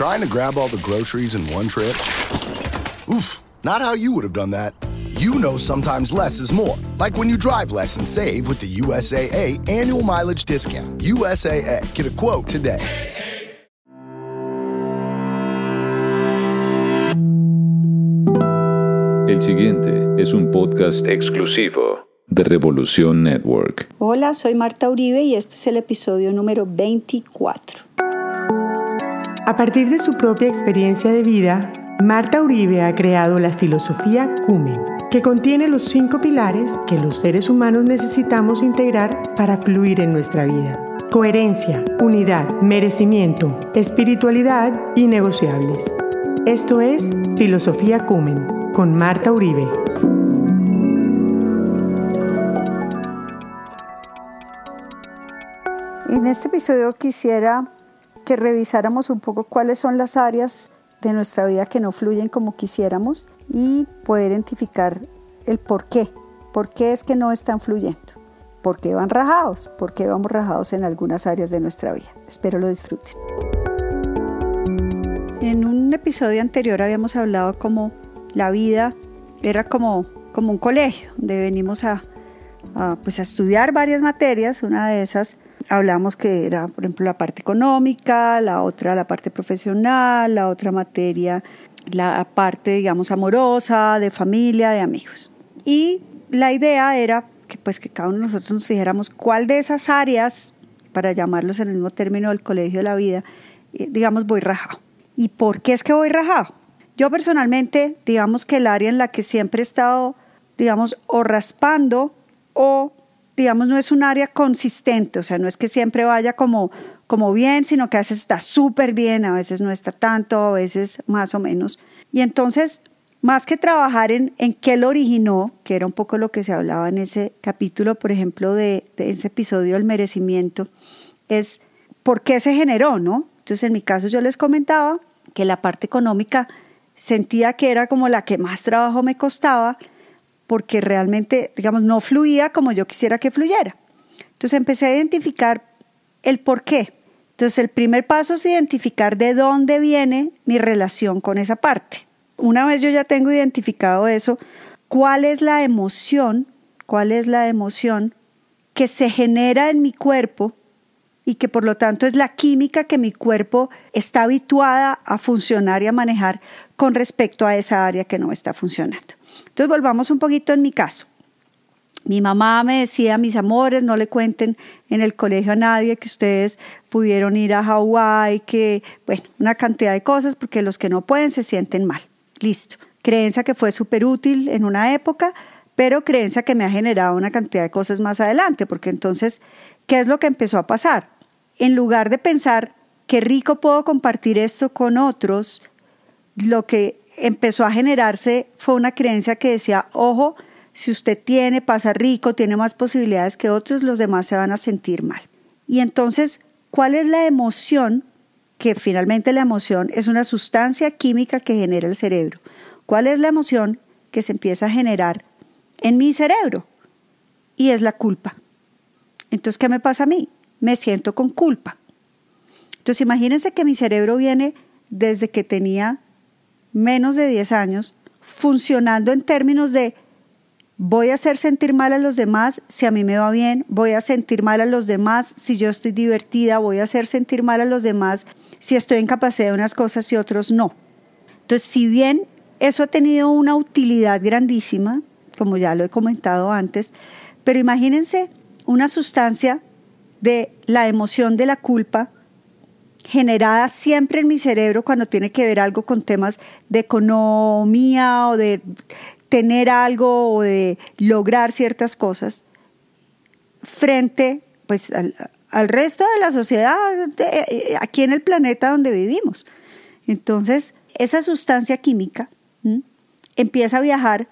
Trying to grab all the groceries in one trip? Oof, not how you would have done that. You know sometimes less is more. Like when you drive less and save with the USAA annual mileage discount. USAA, get a quote today. El siguiente es un podcast exclusivo de Revolución Network. Hola, soy Marta Uribe y este es el episodio número 24. A partir de su propia experiencia de vida, Marta Uribe ha creado la filosofía Cumen, que contiene los cinco pilares que los seres humanos necesitamos integrar para fluir en nuestra vida. Coherencia, unidad, merecimiento, espiritualidad y negociables. Esto es Filosofía Cumen con Marta Uribe. En este episodio quisiera que revisáramos un poco cuáles son las áreas de nuestra vida que no fluyen como quisiéramos y poder identificar el por qué. ¿Por qué es que no están fluyendo? ¿Por qué van rajados? ¿Por qué vamos rajados en algunas áreas de nuestra vida? Espero lo disfruten. En un episodio anterior habíamos hablado como la vida era como, como un colegio, donde venimos a, pues a estudiar varias materias. Una de esas hablamos que era, por ejemplo, la parte económica, la otra la parte profesional, la otra materia la parte, digamos, amorosa, de familia, de amigos. Y la idea era que pues que cada uno de nosotros nos fijáramos cuál de esas áreas, para llamarlos en el mismo término del colegio de la vida, eh, digamos, voy rajado. ¿Y por qué es que voy rajado? Yo personalmente, digamos que el área en la que siempre he estado, digamos, o raspando o, digamos, no es un área consistente, o sea, no es que siempre vaya como, como bien, sino que a veces está súper bien, a veces no está tanto, a veces más o menos. Y entonces, más que trabajar en, en qué lo originó, que era un poco lo que se hablaba en ese capítulo, por ejemplo, de, de ese episodio del merecimiento, es por qué se generó, ¿no? Entonces, en mi caso yo les comentaba que la parte económica sentía que era como la que más trabajo me costaba porque realmente, digamos, no fluía como yo quisiera que fluyera. Entonces empecé a identificar el por qué. Entonces el primer paso es identificar de dónde viene mi relación con esa parte. Una vez yo ya tengo identificado eso, ¿cuál es la emoción? ¿Cuál es la emoción que se genera en mi cuerpo y que por lo tanto es la química que mi cuerpo está habituada a funcionar y a manejar con respecto a esa área que no está funcionando. Entonces volvamos un poquito en mi caso. Mi mamá me decía, mis amores, no le cuenten en el colegio a nadie que ustedes pudieron ir a Hawái, que, bueno, una cantidad de cosas, porque los que no pueden se sienten mal. Listo. Creencia que fue súper útil en una época, pero creencia que me ha generado una cantidad de cosas más adelante, porque entonces, ¿qué es lo que empezó a pasar? en lugar de pensar qué rico puedo compartir esto con otros, lo que empezó a generarse fue una creencia que decía, ojo, si usted tiene, pasa rico, tiene más posibilidades que otros, los demás se van a sentir mal. Y entonces, ¿cuál es la emoción? Que finalmente la emoción es una sustancia química que genera el cerebro. ¿Cuál es la emoción que se empieza a generar en mi cerebro? Y es la culpa. Entonces, ¿qué me pasa a mí? me siento con culpa. Entonces imagínense que mi cerebro viene desde que tenía menos de 10 años funcionando en términos de voy a hacer sentir mal a los demás si a mí me va bien, voy a sentir mal a los demás si yo estoy divertida, voy a hacer sentir mal a los demás si estoy en de unas cosas y otros no. Entonces, si bien eso ha tenido una utilidad grandísima, como ya lo he comentado antes, pero imagínense una sustancia de la emoción de la culpa generada siempre en mi cerebro cuando tiene que ver algo con temas de economía o de tener algo o de lograr ciertas cosas frente pues al, resto de la sociedad aquí en el planeta donde vivimos. Entonces, esa sustancia química empieza a viajar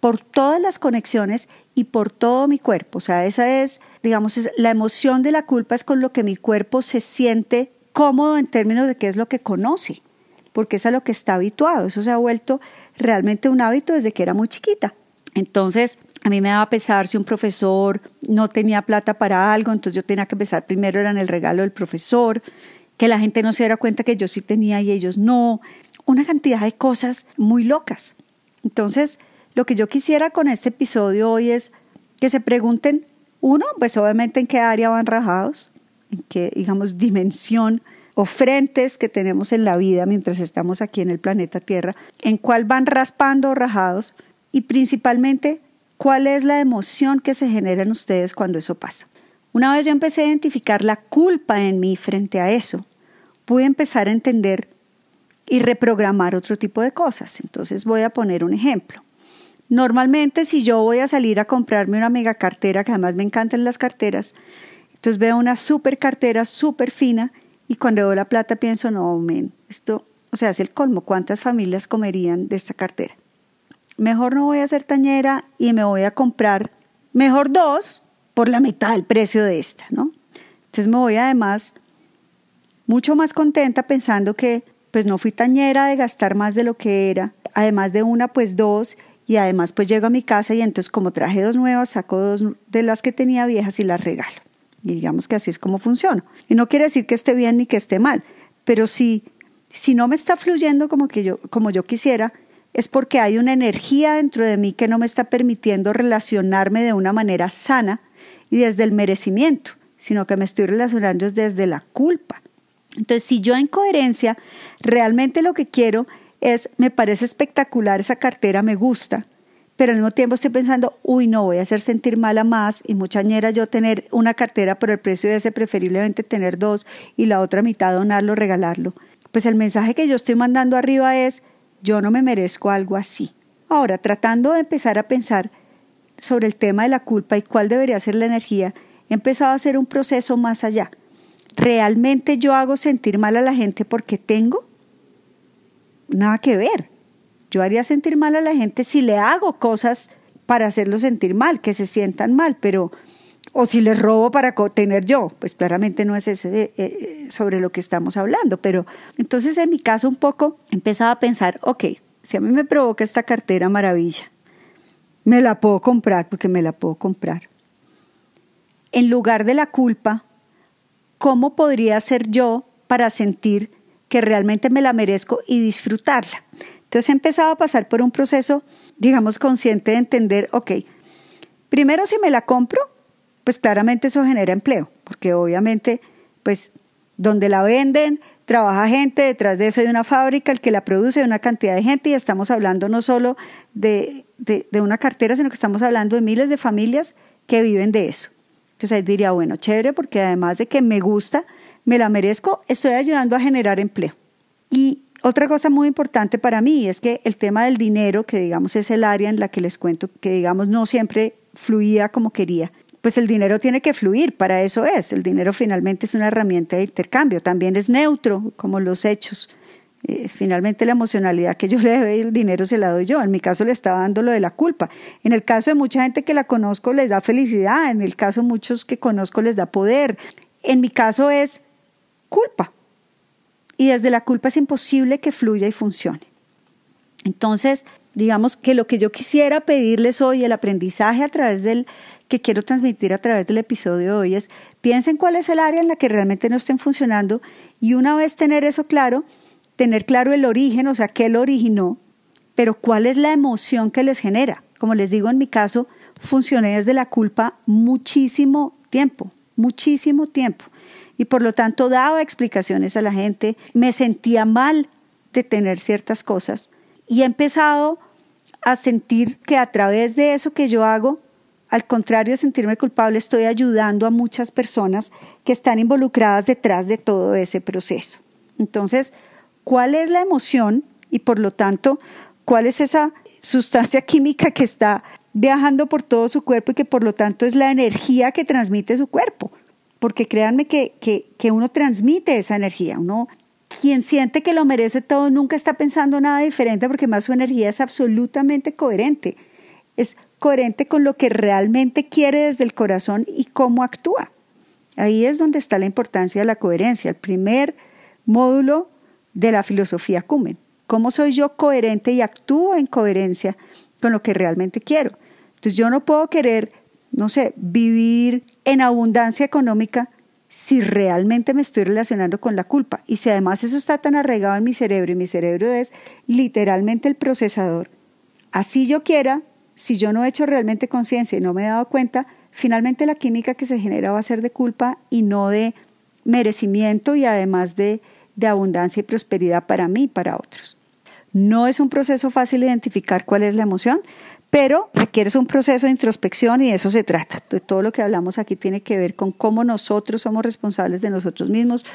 por todas las conexiones y por todo mi cuerpo. O sea, esa es, digamos, la emoción de la culpa es con lo que mi cuerpo se siente cómodo en términos de qué es lo que conoce, porque es a lo que está habituado. Eso se ha vuelto realmente un hábito desde que era muy chiquita. Entonces, a mí me daba pesar si un profesor no tenía plata para algo, entonces yo tenía que empezar primero era en el regalo del profesor, que la gente no se diera cuenta que yo sí tenía y ellos no, una cantidad de cosas muy locas. Entonces, lo que yo quisiera con este episodio hoy es que se pregunten, uno, pues obviamente en qué área van rajados, en qué, digamos, dimensión o frentes que tenemos en la vida mientras estamos aquí en el planeta Tierra, en cuál van raspando o rajados y principalmente cuál es la emoción que se genera en ustedes cuando eso pasa. Una vez yo empecé a identificar la culpa en mí frente a eso, pude empezar a entender y reprogramar otro tipo de cosas. Entonces voy a poner un ejemplo. Normalmente si yo voy a salir a comprarme una mega cartera, que además me encantan las carteras, entonces veo una super cartera súper fina y cuando veo la plata pienso, no, men, esto, o sea, es el colmo, ¿cuántas familias comerían de esta cartera? Mejor no voy a ser tañera y me voy a comprar, mejor dos, por la mitad del precio de esta, ¿no? Entonces me voy además mucho más contenta pensando que pues no fui tañera de gastar más de lo que era, además de una pues dos y además pues llego a mi casa y entonces como traje dos nuevas saco dos de las que tenía viejas y las regalo. Y digamos que así es como funciona. Y no quiere decir que esté bien ni que esté mal, pero si, si no me está fluyendo como, que yo, como yo quisiera, es porque hay una energía dentro de mí que no me está permitiendo relacionarme de una manera sana y desde el merecimiento, sino que me estoy relacionando desde la culpa. Entonces, si yo en coherencia realmente lo que quiero es, me parece espectacular esa cartera, me gusta, pero al mismo tiempo estoy pensando, uy, no, voy a hacer sentir mal a más y mucha ñera yo tener una cartera por el precio de ese, preferiblemente tener dos y la otra mitad donarlo, regalarlo. Pues el mensaje que yo estoy mandando arriba es, yo no me merezco algo así. Ahora, tratando de empezar a pensar sobre el tema de la culpa y cuál debería ser la energía, he empezado a hacer un proceso más allá. ¿Realmente yo hago sentir mal a la gente porque tengo? Nada que ver. Yo haría sentir mal a la gente si le hago cosas para hacerlo sentir mal, que se sientan mal, pero o si les robo para tener yo, pues claramente no es ese eh, eh, sobre lo que estamos hablando, pero entonces en mi caso un poco empezaba a pensar, ok, si a mí me provoca esta cartera maravilla, me la puedo comprar porque me la puedo comprar. En lugar de la culpa, ¿cómo podría ser yo para sentir que realmente me la merezco y disfrutarla? Entonces he empezado a pasar por un proceso, digamos, consciente de entender, ok, primero si me la compro, pues claramente eso genera empleo, porque obviamente, pues donde la venden, trabaja gente, detrás de eso hay una fábrica, el que la produce, hay una cantidad de gente y estamos hablando no solo de, una cartera, sino que estamos hablando de miles de familias que viven de eso. Entonces ahí diría, bueno, chévere, porque además de que me gusta, me la merezco, estoy ayudando a generar empleo. Y otra cosa muy importante para mí es que el tema del dinero, que digamos es el área en la que les cuento, que digamos no siempre fluía como quería, pues el dinero tiene que fluir, para eso es. El dinero finalmente es una herramienta de intercambio, también es neutro, como los hechos. Eh, finalmente la emocionalidad que yo le doy, el dinero se la doy yo. En mi caso le estaba dando lo de la culpa. En el caso de mucha gente que la conozco les da felicidad, en el caso de muchos que conozco les da poder. En mi caso es culpa. Y desde la culpa es imposible que fluya y funcione. Entonces, digamos que lo que yo quisiera pedirles hoy, el aprendizaje a través del que quiero transmitir a través del episodio de hoy es, piensen cuál es el área en la que realmente no estén funcionando y una vez tener eso claro, tener claro el origen, o sea, qué lo originó, pero cuál es la emoción que les genera. Como les digo, en mi caso, funcioné desde la culpa muchísimo tiempo, muchísimo tiempo. Y por lo tanto daba explicaciones a la gente, me sentía mal de tener ciertas cosas y he empezado a sentir que a través de eso que yo hago, al contrario de sentirme culpable, estoy ayudando a muchas personas que están involucradas detrás de todo ese proceso. Entonces, ¿cuál es la emoción y por lo tanto, cuál es esa sustancia química que está viajando por todo su cuerpo y que por lo tanto es la energía que transmite su cuerpo? Porque créanme que, que, uno transmite esa energía, uno quien siente que lo merece todo nunca está pensando nada diferente porque más su energía es absolutamente coherente. Es coherente con lo que realmente quiere desde el corazón y cómo actúa. Ahí es donde está la importancia de la coherencia, el primer módulo de la filosofía Cumen. ¿Cómo soy yo coherente y actúo en coherencia con lo que realmente quiero? Entonces yo no puedo querer, no sé, vivir en abundancia económica si realmente me estoy relacionando con la culpa. Y si además eso está tan arraigado en mi cerebro y mi cerebro es literalmente el procesador, así yo quiera, si yo no he hecho realmente conciencia y no me he dado cuenta, finalmente la química que se genera va a ser de culpa y no de merecimiento y además de, de abundancia y prosperidad para mí y para otros. No es un proceso fácil identificar cuál es la emoción, pero requiere un proceso de introspección y de eso se trata. Todo lo que hablamos aquí tiene que ver con cómo nosotros somos responsables de nosotros mismos,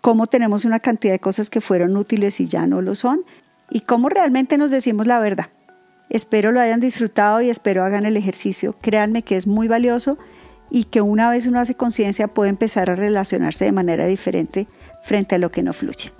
cómo tenemos una cantidad de cosas que fueron útiles y ya no lo son, y cómo realmente nos decimos la verdad. Espero lo hayan disfrutado y espero hagan el ejercicio. Créanme que es muy valioso y que una vez uno hace conciencia puede empezar a relacionarse de manera diferente frente a lo que no fluye.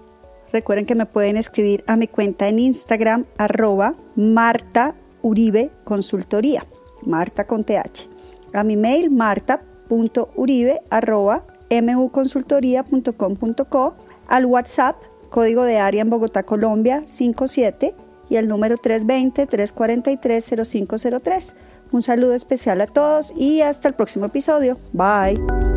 Recuerden que me pueden escribir a mi cuenta en Instagram arroba Marta Uribe Consultoría, Marta con TH. A mi mail marta.uribe arroba muconsultoría.com.co, al WhatsApp, código de área en Bogotá, Colombia 57 y el número 320-343-0503. Un saludo especial a todos y hasta el próximo episodio. Bye.